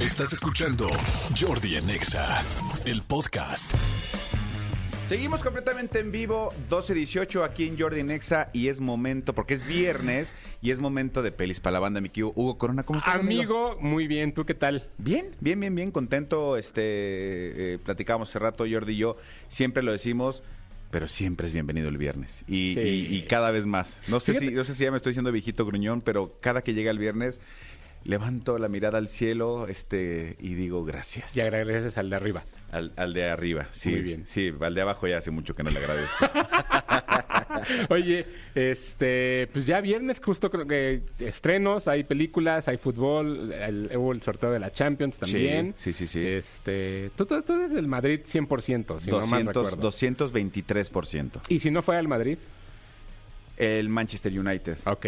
Estás escuchando Jordi en Exa, el podcast. Seguimos completamente en vivo, 12.18 aquí en Jordi Nexa y es momento, porque es viernes y es momento de pelis para la banda, mi tío Hugo Corona. ¿Cómo estás, Amigo, muy bien, ¿tú qué tal? Bien, bien, bien, bien, contento. Este, eh, platicábamos hace rato, Jordi y yo, siempre lo decimos, pero siempre es bienvenido el viernes. Y, Sí. y- y cada vez más. No sé, Fíjate- si, no sé si ya me estoy diciendo viejito gruñón, pero cada que llega el viernes levanto la mirada al cielo este, y digo gracias. Y agradeces al de arriba. Al, al de arriba, sí. Muy bien. Sí, al de abajo ya hace mucho que no le agradezco. Oye, este, pues ya viernes justo creo que estrenos, hay películas, hay fútbol, el, hubo el sorteo de la Champions también. Sí, sí, sí, sí. Este, tú, tú, tú eres del Madrid 100%, si no mal 200, recuerdo. 223%. Y si no fuera el Madrid, El Manchester United. ok.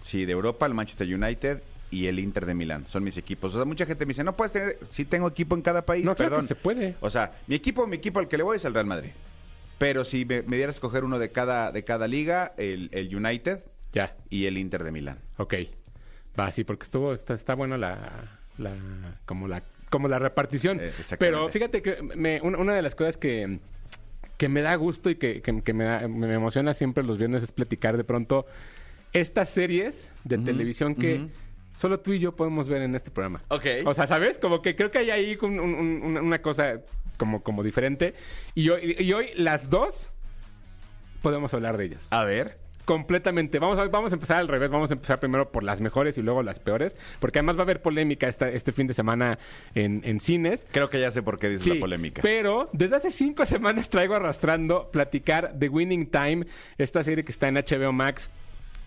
Sí, de Europa, el Manchester United y el Inter de Milán. Son mis equipos. O sea, mucha gente me dice, no puedes tener... Sí tengo equipo en cada país, No, claro perdón. que se puede. O sea, mi equipo, mi equipo al que le voy es el Real Madrid. Pero si me, me dieras a escoger uno de cada, de cada liga, el, el United Ya, y el Inter de Milán. ok. Va, sí, porque estuvo, está, está bueno la, la, como la, como la repartición. Eh. Pero fíjate que me- una, una de las cosas que, que me da gusto y que, que- que me, da- me emociona siempre los viernes es platicar de pronto estas series de televisión que. Solo tú y yo podemos ver en este programa. Ok. O sea, ¿sabes? Como que creo que hay ahí un- un- un- una, cosa como, como diferente. Y hoy, y hoy las dos podemos hablar de ellas. A ver. Completamente. Vamos a, vamos a empezar al revés. Vamos a empezar primero por las mejores y luego las peores. Porque además va a haber polémica esta, este fin de semana en, en cines. Creo que ya sé por qué dices Sí, la polémica. Pero desde hace cinco semanas traigo arrastrando platicar de Winning Time, esta serie que está en HBO Max,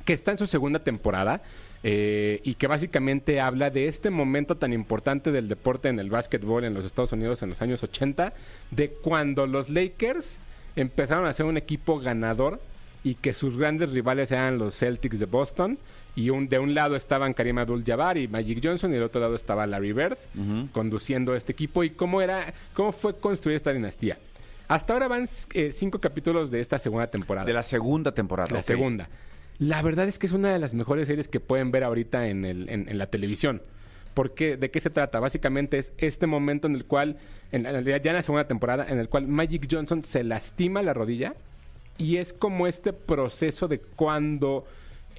que está en su segunda temporada. eh, y que básicamente habla de este momento tan importante del deporte en el básquetbol en los Estados Unidos en los años 80, de cuando los Lakers empezaron a ser un equipo ganador y que sus grandes rivales eran los Celtics de Boston. Y un, de un lado estaban Karim Abdul-Jabbar y Magic Johnson, y del otro lado estaba Larry Bird conduciendo este equipo. Y cómo era, cómo fue construir esta dinastía. Hasta ahora van eh, cinco capítulos de esta segunda temporada. De la segunda temporada. La segunda. La verdad es que es una de las mejores series que pueden ver ahorita en, el- en- la televisión. ¿Por qué? ¿De qué se trata? Básicamente es este momento en el cual, en ya en la segunda temporada, en el cual Magic Johnson se lastima la rodilla y es como este proceso de cuando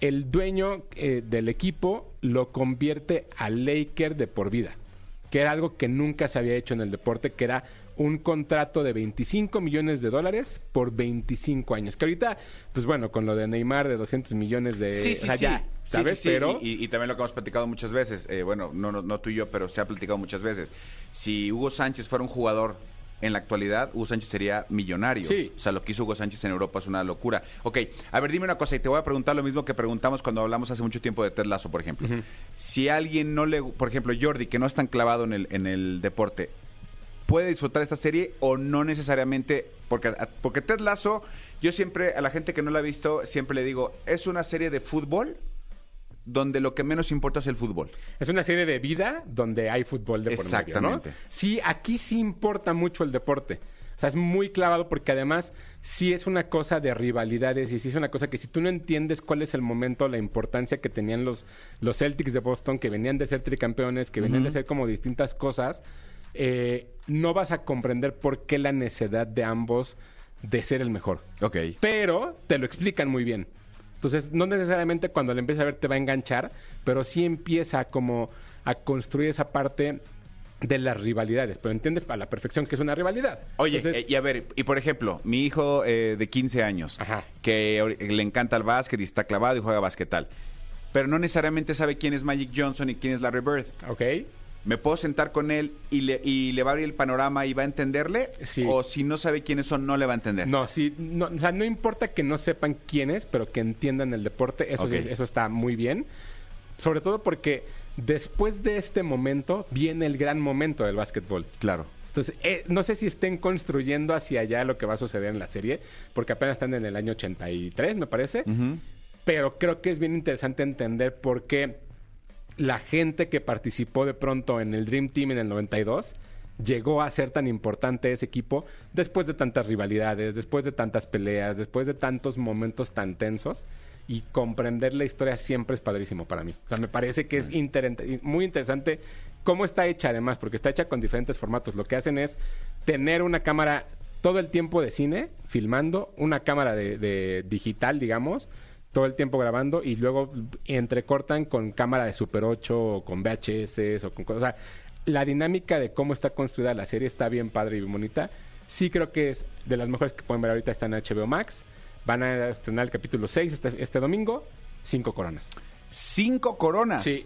el dueño eh, del equipo lo convierte a Laker de por vida, que era algo que nunca se había hecho en el deporte, que era un contrato de 25 millones de dólares por 25 años. Que ahorita, pues bueno, con lo de Neymar de 200 millones de... Sí, sí, o sea, sí. ya, ¿sabes? sí, sí. Pero... Y, también lo que hemos platicado muchas veces. eh, bueno, no, no, no tú y yo, pero se ha platicado muchas veces. Si Hugo Sánchez fuera un jugador en la actualidad, Hugo Sánchez sería millonario. Sí. O sea, lo que hizo Hugo Sánchez en Europa es una locura. Ok, a ver, dime una cosa y te voy a preguntar lo mismo que preguntamos cuando hablamos hace mucho tiempo de Ted Lasso, por ejemplo. Si a alguien no le... Por ejemplo, Jordi, que no es tan clavado en el, en el deporte, puede disfrutar esta serie o no necesariamente porque porque Ted Lasso yo siempre a la gente que no la ha visto siempre le digo es una serie de fútbol donde lo que menos importa es el fútbol Es una serie de vida donde hay fútbol de por medio, ¿no? Exactamente. Sí, aquí sí importa mucho el deporte. O sea, es muy clavado porque además sí es una cosa de rivalidades y sí es una cosa que si tú no entiendes cuál es el momento, la importancia que tenían los, los Celtics de Boston, que venían de ser tricampeones, que venían de ser como distintas cosas, eh, no vas a comprender por qué la necedad de ambos de ser el mejor. ok Pero te lo explican muy bien. Entonces, no necesariamente cuando le empieces a ver te va a enganchar, pero sí empieza como a construir esa parte de las rivalidades. Pero entiendes a la perfección que es una rivalidad. Oye, Entonces, eh, y a ver, y por ejemplo, mi hijo eh, de 15 años, Ajá. que le encanta el básquet y está clavado y juega basquetal, pero no necesariamente sabe quién es Magic Johnson y quién es Larry Bird. ok. ¿Me puedo sentar con él y le, y le va a abrir el panorama y va a entenderle? Sí. ¿O si no sabe quiénes son, no le va a entender? No, sí, no, o sea, no importa que no sepan quién es, pero que entiendan el deporte, eso, sí eso está muy bien. Sobre todo porque después de este momento viene el gran momento del básquetbol. Claro. Entonces, eh, no sé si estén construyendo hacia allá lo que va a suceder en la serie, porque apenas están en el año 83, me parece. Pero creo que es bien interesante entender por qué la gente que participó de pronto en el Dream Team en el 92 llegó a ser tan importante ese equipo después de tantas rivalidades, después de tantas peleas, después de tantos momentos tan tensos. Y comprender la historia siempre es padrísimo para mí. O sea, me parece que es inter- muy interesante cómo está hecha además, porque está hecha con diferentes formatos. Lo que hacen es tener una cámara todo el tiempo de cine, filmando, una cámara de, de digital, digamos, todo el tiempo grabando y luego entrecortan con cámara de Super 8 o con VHS o con cosas. O sea, la dinámica de cómo está construida la serie está bien padre y bien bonita. Sí creo que es de las mejores que pueden ver ahorita, está en HBO Max. Van a estrenar el capítulo 6 este, este domingo, cinco coronas. Cinco coronas. Sí,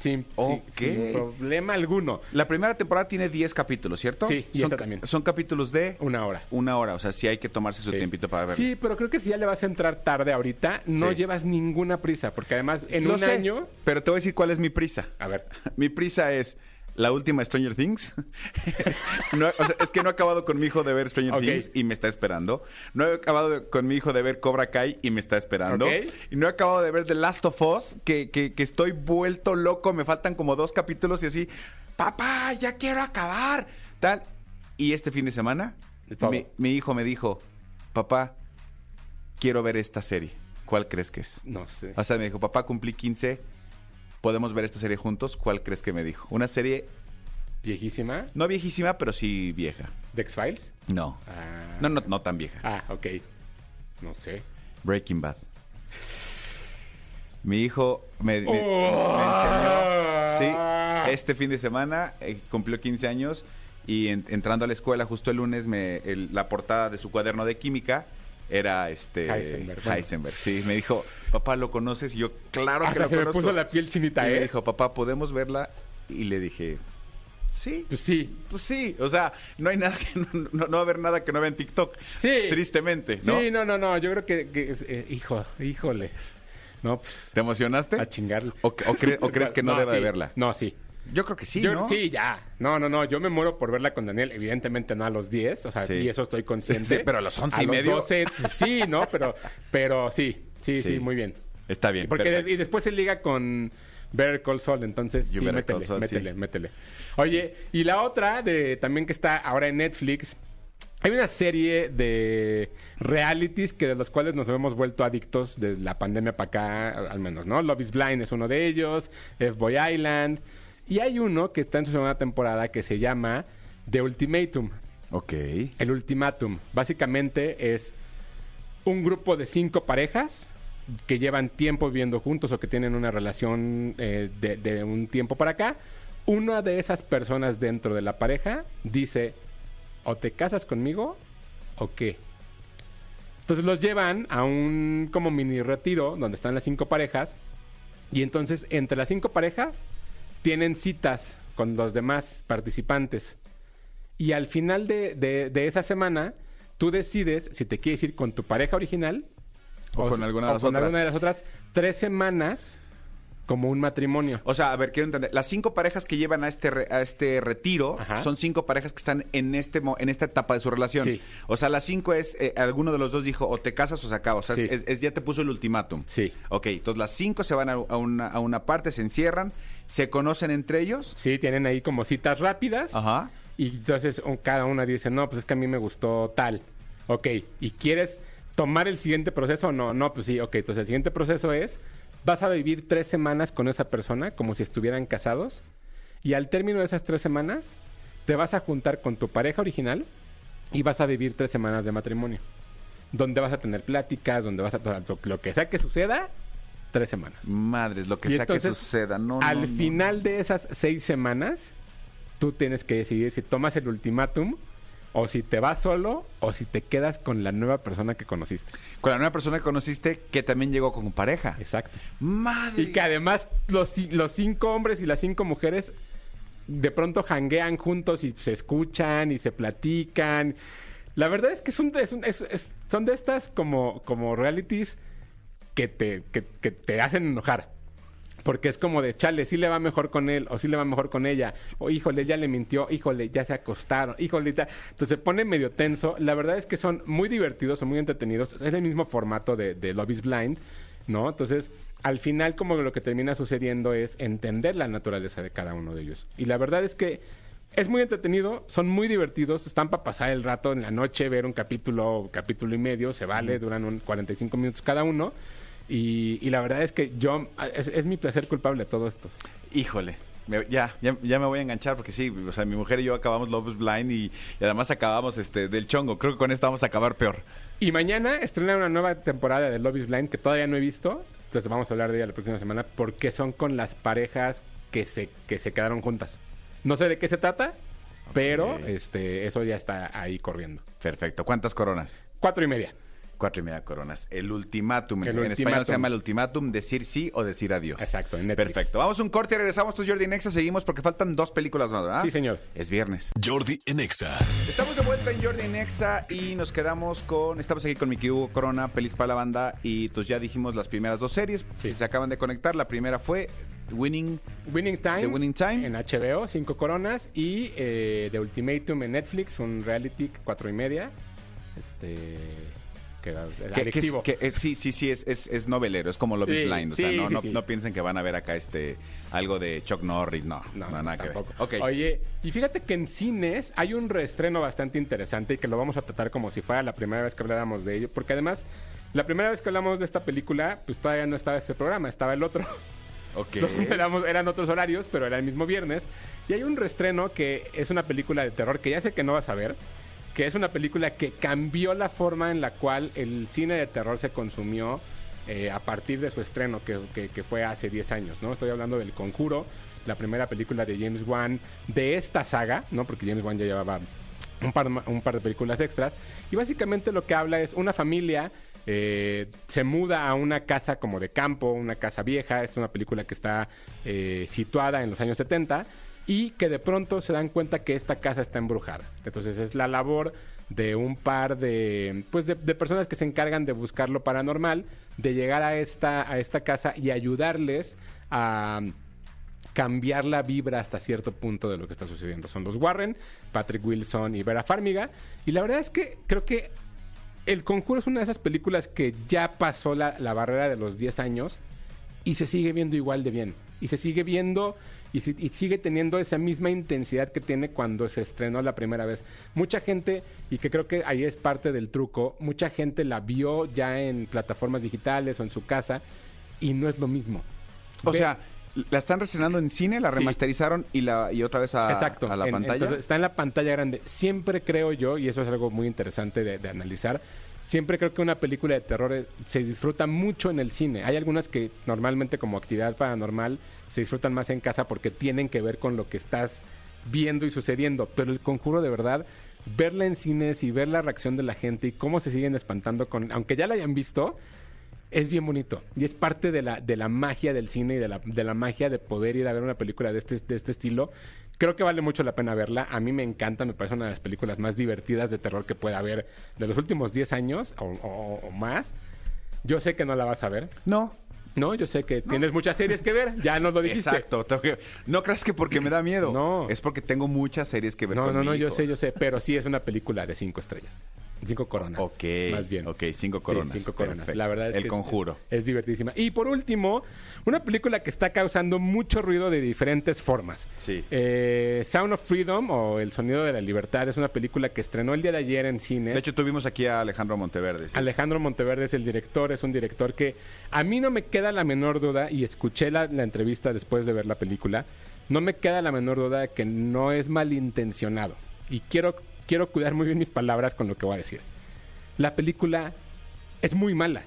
sin, Ok. sin- sin problema alguno. La primera temporada tiene 10 capítulos, ¿cierto? Sí, y son, esta también. Son capítulos de Una hora. una hora. O sea, sí hay que tomarse su Sí. tiempito para verlo. Sí, pero creo que si ya le vas a entrar tarde ahorita, no Sí. llevas ninguna prisa, porque además en Lo un sé, año... Pero te voy a decir cuál es mi prisa. A ver, Mi prisa es la última Stranger Things. es, no- o sea, es que no he acabado con mi hijo de ver Stranger. Things y me está esperando. No he acabado de- con mi hijo de ver Cobra Kai y me está esperando. Y no he acabado de ver The Last of Us, que, que- que estoy vuelto loco. Me faltan como dos capítulos y así, papá, ya quiero acabar. Tal. Y este fin de semana, mi, mi hijo me dijo, papá, quiero ver esta serie. ¿Cuál crees que es? no sé. O sea, me dijo, papá, cumplí 15, podemos ver esta serie juntos. ¿Cuál crees que me dijo? Una serie Viejísima, no viejísima, pero sí vieja. de X-Files. No. Ah, No, no, no tan vieja. Ah, ok. No sé. Breaking Bad. Mi hijo me, me- Oh. me enseñó. Sí, este fin de semana eh, cumplió 15 años y en- entrando a la escuela justo el lunes, me, el- la portada de su cuaderno de química era este Heisenberg, bueno. Heisenberg. Sí, me dijo, papá, ¿lo conoces? Y yo, claro que lo se me puso la piel chinita, y ¿eh? me dijo, papá, ¿podemos verla? Y le dije, sí. Pues sí. Pues sí, o sea, no hay nada que no, no- no va a haber nada que no vea en TikTok. Sí. Tristemente, ¿no? Sí, no, no, no. Yo creo que... que eh, hijo, híjole. No, pues... ¿Te emocionaste? A chingarle. ¿O, o cre- o crees que no, deba de verla? No, sí. Yo creo que sí, Yo- ¿no? Sí, ya. No, no, no. Yo me muero por verla con Daniel. Evidentemente no a los 10. O sea, Sí. sí, eso estoy consciente. Sí, pero a los 11 y los medio. 12, pues, sí, ¿no? Pero, pero sí, sí, sí, Sí. muy bien. Está bien. Porque perfecto. y después se liga con Better Call Saul, entonces You sí, Better métele, Saul, métele, sí. métele. Oye, y la otra de también que está ahora en Netflix, hay una serie de realities que de los cuales nos hemos vuelto adictos de la pandemia para acá, al menos, ¿no? Love is Blind es uno de ellos, F-Boy Island, y hay uno que está en su segunda temporada que se llama The Ultimatum. Ok. El ultimátum. Básicamente es un grupo de cinco parejas que llevan tiempo viviendo juntos o que tienen una relación eh, de, de un tiempo para acá. Una de esas personas dentro de la pareja dice, o te casas conmigo o qué. Entonces los llevan a un como mini retiro donde están las cinco parejas y entonces entre las cinco parejas tienen citas con los demás participantes. Y al final de, de- de esa semana, tú decides si te quieres ir con tu pareja original O con alguna de o las con otras. alguna de las otras tres semanas como un matrimonio. O sea, a ver, quiero entender. Las cinco parejas que llevan a este, re- a este retiro Ajá. son cinco parejas que están en este en esta etapa de su relación. Sí. O sea, las cinco es, eh, alguno de los dos dijo, o te casas o se acaba. O sea, Sí. es, es- ya te puso el ultimátum. Sí. Ok, entonces las cinco se van a, a una, a una parte, se encierran, se conocen entre ellos. Sí, tienen ahí como citas rápidas. Ajá. Y entonces cada una dice, no, pues es que a mí me gustó tal. Ok, ¿y quieres tomar el siguiente proceso o no? No, pues sí, ok. Entonces el siguiente proceso es, vas a vivir tres semanas con esa persona como si estuvieran casados. Y al término de esas tres semanas, te vas a juntar con tu pareja original y vas a vivir tres semanas de matrimonio. Donde vas a tener pláticas, donde vas a... Lo que sea que suceda, tres semanas. Madres, lo que Y sea que suceda. No, al no, final de esas seis semanas, tú tienes que decidir si tomas el ultimátum o si te vas solo o si te quedas con la nueva persona que conociste. Con la nueva persona que conociste que también llegó con pareja. Exacto. Madre. Y que además los, los cinco hombres y las cinco mujeres de pronto janguean juntos y se escuchan y se platican. La verdad es que es un- es un- es- es- son de estas como, como realities que te, que, que te hacen enojar. Porque es como de, chale, sí le va mejor con él, o sí le va mejor con ella, o híjole, ya le mintió, híjole, ya se acostaron, híjole, ya. Entonces se pone medio tenso. La verdad es que son muy divertidos, son muy entretenidos. Es el mismo formato de, de Love is Blind, ¿no? Entonces, al final, como lo que termina sucediendo es entender la naturaleza de cada uno de ellos. Y la verdad es que es muy entretenido, son muy divertidos, están para pasar el rato en la noche, ver un capítulo, capítulo y medio, se vale, duran un 45 minutos cada uno. Y, y la verdad es que yo, es, es mi placer culpable todo esto. Híjole. me- ya, ya, ya me voy a enganchar porque sí, o sea, mi mujer y yo acabamos Love is Blind y, y además acabamos este del chongo. Creo que con esta vamos a acabar peor. Y mañana estrena una nueva temporada de Love is Blind que todavía no he visto. Entonces vamos a hablar de ella la próxima semana porque son con las parejas que se, que se quedaron juntas. No sé de qué se trata, pero este, eso ya está ahí corriendo. Perfecto. ¿Cuántas coronas? Cuatro y media. Cuatro y media coronas. El ultimátum. El en español se llama el ultimátum, decir sí o decir adiós. Exacto, en Netflix. Perfecto. Vamos a un corte y regresamos. Tú, Jordi Nexa, seguimos porque faltan dos películas más, ¿verdad? Sí, señor. Es viernes. Jordi en Exa. Estamos de vuelta en Jordi Nexa y nos quedamos con. Estamos aquí con Miki Hugo Corona, Pelis para la banda. Y pues ya dijimos las primeras dos series. Si se acaban de conectar, la primera fue Winning. Winning Time. The Winning Time. En HBO, cinco coronas. Y eh, The Ultimatum en Netflix, un reality, cuatro y media. Este. Que era Que, que es- que es- sí, sí, sí, es, es, es novelero, es como Love Sí, is Blind. O sea, sí, no, sí, no, no piensen que van a ver acá este algo de Chuck Norris, no. No, No, nada que tampoco. Ok. Oye, y fíjate que en cines hay un reestreno bastante interesante y que lo vamos a tratar como si fuera la primera vez que habláramos de ello, porque además, la primera vez que hablamos de esta película, pues todavía no estaba este programa, estaba el otro. ok. Éramos- eran otros horarios, pero era el mismo viernes. Y hay un reestreno que es una película de terror que ya sé que no vas a ver, que es una película que cambió la forma en la cual el cine de terror se consumió eh, a partir de su estreno, que, que- que fue hace 10 años, ¿no? Estoy hablando del Conjuro, la primera película de James Wan de esta saga, ¿no? Porque James Wan ya llevaba un par, un par de películas extras. Y básicamente lo que habla es una familia eh, se muda a una casa como de campo, una casa vieja. Es una película que está eh, situada en los años 70 y que de pronto se dan cuenta que esta casa está embrujada. Entonces es la labor de un par de, pues de, de personas que se encargan de buscar lo paranormal, de llegar a esta, a esta casa y ayudarles a cambiar la vibra hasta cierto punto de lo que está sucediendo. Son los Warren, Patrick Wilson y Vera Farmiga. Y la verdad es que creo que El Conjuro es una de esas películas que ya pasó la, la barrera de los 10 años y se sigue viendo igual de bien. Y se sigue viendo y, si- y sigue teniendo esa misma intensidad que tiene cuando se estrenó la primera vez. Mucha gente, y que creo que ahí es parte del truco, mucha gente la vio ya en plataformas digitales o en su casa y no es lo mismo. O Ve- sea, la están reestrenando en cine, la Sí. remasterizaron y la y otra vez a, Exacto. a la en- pantalla. entonces, está en la pantalla grande. Siempre creo yo, y eso es algo muy interesante de, de analizar, siempre creo que una película de terror eh, se disfruta mucho en el cine. Hay algunas que normalmente como actividad paranormal se disfrutan más en casa porque tienen que ver con lo que estás viendo y sucediendo. Pero el conjuro de verdad, verla en cines y ver la reacción de la gente y cómo se siguen espantando con, aunque ya la hayan visto, es bien bonito. Y es parte de la, de la magia del cine y de la, de la magia de poder ir a ver una película de este, de este estilo. Creo que vale mucho la pena verla. A mí me encanta, me parece una de las películas más divertidas de terror que pueda haber de los últimos 10 años o, o- o más. Yo sé que no la vas a ver. no. No, yo sé que tienes muchas series que ver. Ya nos lo dijiste. Exacto. No creas que porque me da miedo. No. Es porque tengo muchas series que ver No, con no, mi no, yo sé, yo sé. Pero sí es una película de cinco estrellas. Cinco coronas. Ok, Más bien. ok, cinco Sí, coronas. cinco coronas. Perfecto. La verdad es El que Conjuro. Es, es divertísima. Y por último, una película que está causando mucho ruido de diferentes formas. Sí. Eh, Sound of Freedom o El Sonido de la Libertad es una película que estrenó el día de ayer en cines. De hecho, tuvimos aquí a Alejandro Monteverde. sí. Alejandro Monteverde es el director, es un director que a mí no me queda la menor duda, y escuché la, la entrevista después de ver la película, no me queda la menor duda de que no es malintencionado. Y quiero, quiero cuidar muy bien mis palabras con lo que voy a decir. La película es muy mala.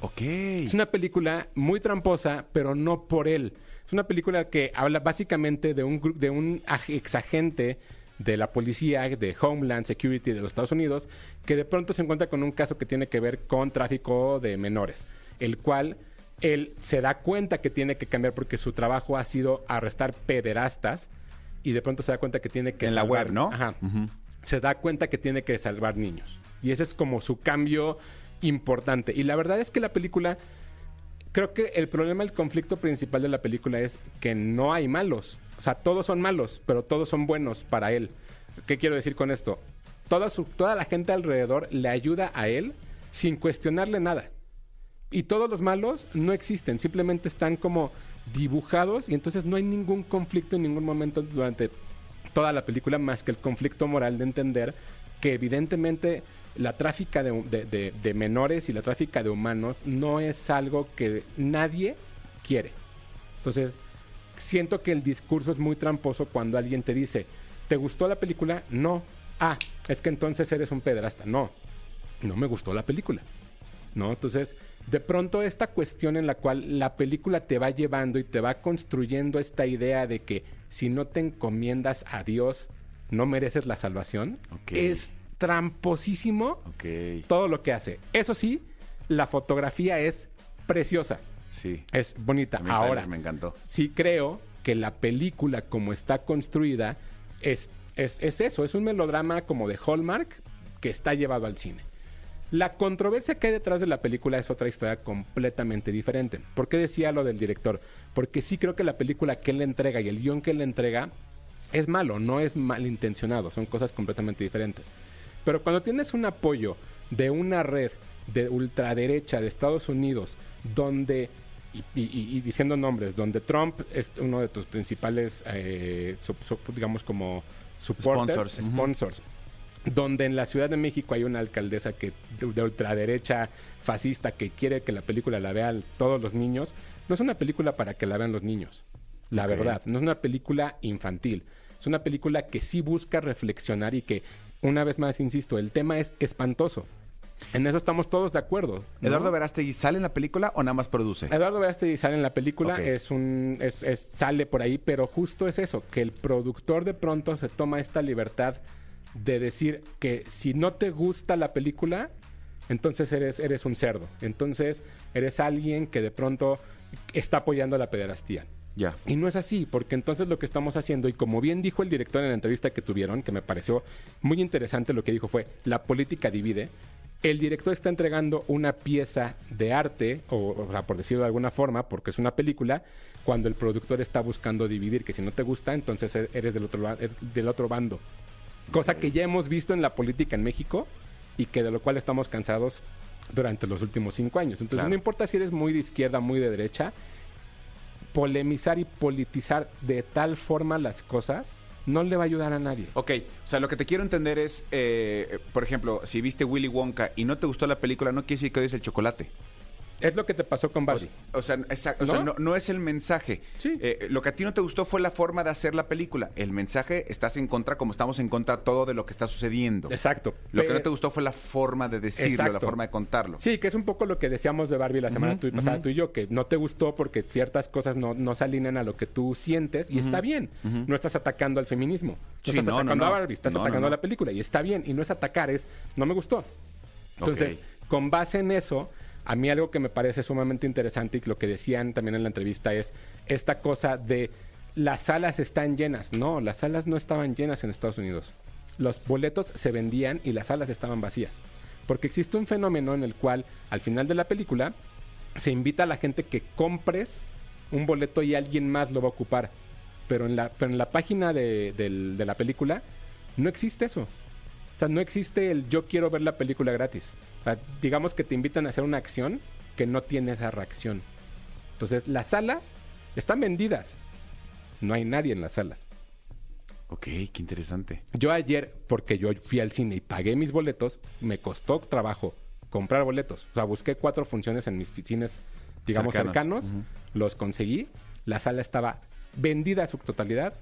Ok. Es una película muy tramposa, pero no por él. Es una película que habla básicamente de un, de un ag- exagente de la policía, de Homeland Security de los Estados Unidos, que de pronto se encuentra con un caso que tiene que ver con tráfico de menores, el cual él se da cuenta que tiene que cambiar porque su trabajo ha sido arrestar pederastas y de pronto se da cuenta que tiene que En la web, ¿no? Ajá Ujú. Se da cuenta que tiene que salvar niños. Y ese es como su cambio importante. Y la verdad es que la película, creo que el problema, el conflicto principal de la película es que no hay malos. O sea, todos son malos, pero todos son buenos para él. ¿Qué quiero decir con esto? Toda, su, toda la gente alrededor le ayuda a él sin cuestionarle nada. Y todos los malos no existen, simplemente están como dibujados y entonces no hay ningún conflicto en ningún momento durante toda la película más que el conflicto moral de entender que evidentemente la tráfica de, de- menores y la tráfica de humanos no es algo que nadie quiere. Entonces, siento que el discurso es muy tramposo cuando alguien te dice, ¿te gustó la película? No. Ah, es que entonces eres un pedrasta. No, no me gustó la película. ¿No? Entonces, de pronto esta cuestión en la cual la película te va llevando y te va construyendo esta idea de que si no te encomiendas a Dios, no mereces la salvación, es tramposísimo todo lo que hace. Eso sí, la fotografía es preciosa, Sí. es bonita. A Ahora, me encantó. sí creo que la película como está construida es, es, es eso, es un melodrama como de Hallmark que está llevado al cine. La controversia que hay detrás de la película es otra historia completamente diferente. ¿Por qué decía lo del director? Porque sí creo que la película que él le entrega y el guion que él le entrega es malo, no es malintencionado, son cosas completamente diferentes. Pero cuando tienes un apoyo de una red de ultraderecha de Estados Unidos, donde, y, y- y diciendo nombres, donde Trump es uno de tus principales, eh, digamos como supporters, Sponsors, sponsors, donde en la Ciudad de México hay una alcaldesa que de, de ultraderecha fascista que quiere que la película la vean todos los niños, no es una película para que la vean los niños. La verdad, no es una película infantil. Es una película que sí busca reflexionar y que, una vez más, insisto, el tema es espantoso. En eso estamos todos de acuerdo. ¿no? ¿Eduardo Verástegui sale en la película o nada más produce? Eduardo Verástegui sale en la película, es un es, es- sale por ahí, pero justo es eso, que el productor de pronto se toma esta libertad de decir que si no te gusta la película, entonces eres, eres un cerdo. Entonces eres alguien que de pronto está apoyando la pederastía. Y no es así, porque entonces lo que estamos haciendo, y como bien dijo el director en la entrevista que tuvieron, que me pareció muy interesante lo que dijo fue, la política divide, el director está entregando una pieza de arte, o, o sea, por decirlo de alguna forma, porque es una película, cuando el productor está buscando dividir, que si no te gusta, entonces e- eres del otro, del otro bando. Cosa que ya hemos visto en la política en México y que de lo cual estamos cansados durante los últimos cinco años. Entonces Claro. no importa si eres muy de izquierda, muy de derecha, polemizar y politizar de tal forma las cosas no le va a ayudar a nadie. Ok, o sea, lo que te quiero entender es, eh, por ejemplo, si viste Willy Wonka y no te gustó la película, no quiere decir que odies el chocolate. Es lo que te pasó con Barbie. o sea, exacto, o ¿No? sea, no, no es el mensaje. Sí. Eh, lo que a ti no te gustó fue la forma de hacer la película. El mensaje, estás en contra como estamos en contra todo de lo que está sucediendo. Exacto. Lo que no te gustó fue la forma de decirlo, la forma de contarlo. Sí, que es un poco lo que decíamos de Barbie la semana tú- pasada tú y yo, que no te gustó porque ciertas cosas no, no se alinean a lo que tú sientes y está bien. No estás atacando al feminismo. No Sí, estás no, atacando a Barbie, estás atacando a la película y está bien. Y no es atacar, es no me gustó. Entonces, con base en eso, a mí algo que me parece sumamente interesante y lo que decían también en la entrevista es esta cosa de las salas están llenas. No, las salas no estaban llenas en Estados Unidos. Los boletos se vendían y las salas estaban vacías. Porque existe un fenómeno en el cual al final de la película se invita a la gente que compres un boleto y alguien más lo va a ocupar. Pero en la, pero en la página de, del- de la película no existe eso. O sea, no existe el yo quiero ver la película gratis. O sea, digamos que te invitan a hacer una acción que no tiene esa reacción. Entonces, las salas están vendidas. No hay nadie en las salas. Ok, qué interesante. Yo ayer, porque yo fui al cine y pagué mis boletos, me costó trabajo comprar boletos. O sea, busqué cuatro funciones en mis cines, digamos, Cercanos. cercanos. Los conseguí. La sala estaba vendida a su totalidad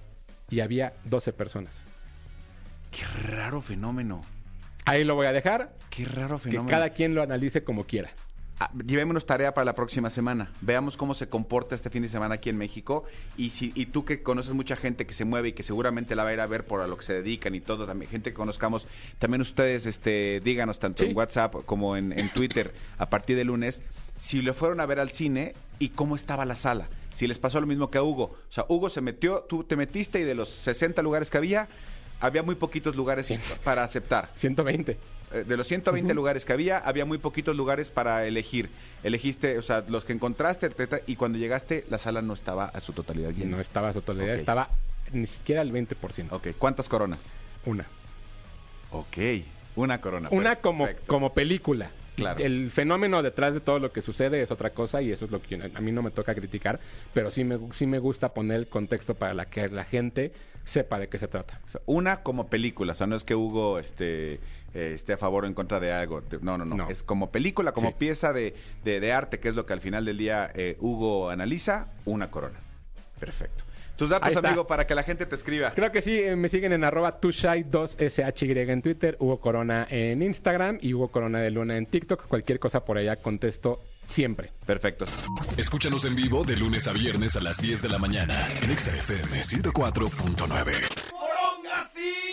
y había 12 personas. Qué raro fenómeno. Ahí lo voy a dejar. Qué raro Que fenómeno. cada quien lo analice como quiera. Ah, llevémonos tarea para la próxima semana. Veamos cómo se comporta este fin de semana aquí en México. Y si y tú que conoces mucha gente que se mueve y que seguramente la va a ir a ver por a lo que se dedican y todo, también gente que conozcamos, también ustedes este díganos tanto Sí. en WhatsApp como en, en Twitter a partir de lunes si le fueron a ver al cine y cómo estaba la sala. Si les pasó lo mismo que a Hugo. O sea, Hugo se metió, tú te metiste y de los 60 lugares que había, había muy poquitos lugares para aceptar. 120. Eh, De los 120 lugares que había, había muy poquitos lugares para elegir. Elegiste, o sea, los que encontraste y cuando llegaste la sala no estaba a su totalidad llena. no estaba a su totalidad, estaba ni siquiera al 20%. Ok, ¿cuántas coronas? Una. Ok, una corona. Una como, como película. Claro. El fenómeno detrás de todo lo que sucede es otra cosa y eso es lo que a mí no me toca criticar, pero sí me, sí me gusta poner el contexto para la que la gente sepa de qué se trata. O sea, una como película, o sea, no es que Hugo este, eh, esté a favor o en contra de algo. No, no, no, No. Es como película, como Sí. pieza de, de- de arte, que es lo que al final del día eh, Hugo analiza, una corona. Perfecto. Tus datos, amigo, para que la gente te escriba. Creo que sí, eh, me siguen en arroba tushai2shy en Twitter, Hugo Corona en Instagram y Hugo Corona de Luna en TikTok. Cualquier cosa por allá contesto siempre. Perfecto. Escúchanos en vivo de lunes a viernes a las 10 de la mañana en Exa FM 104.9.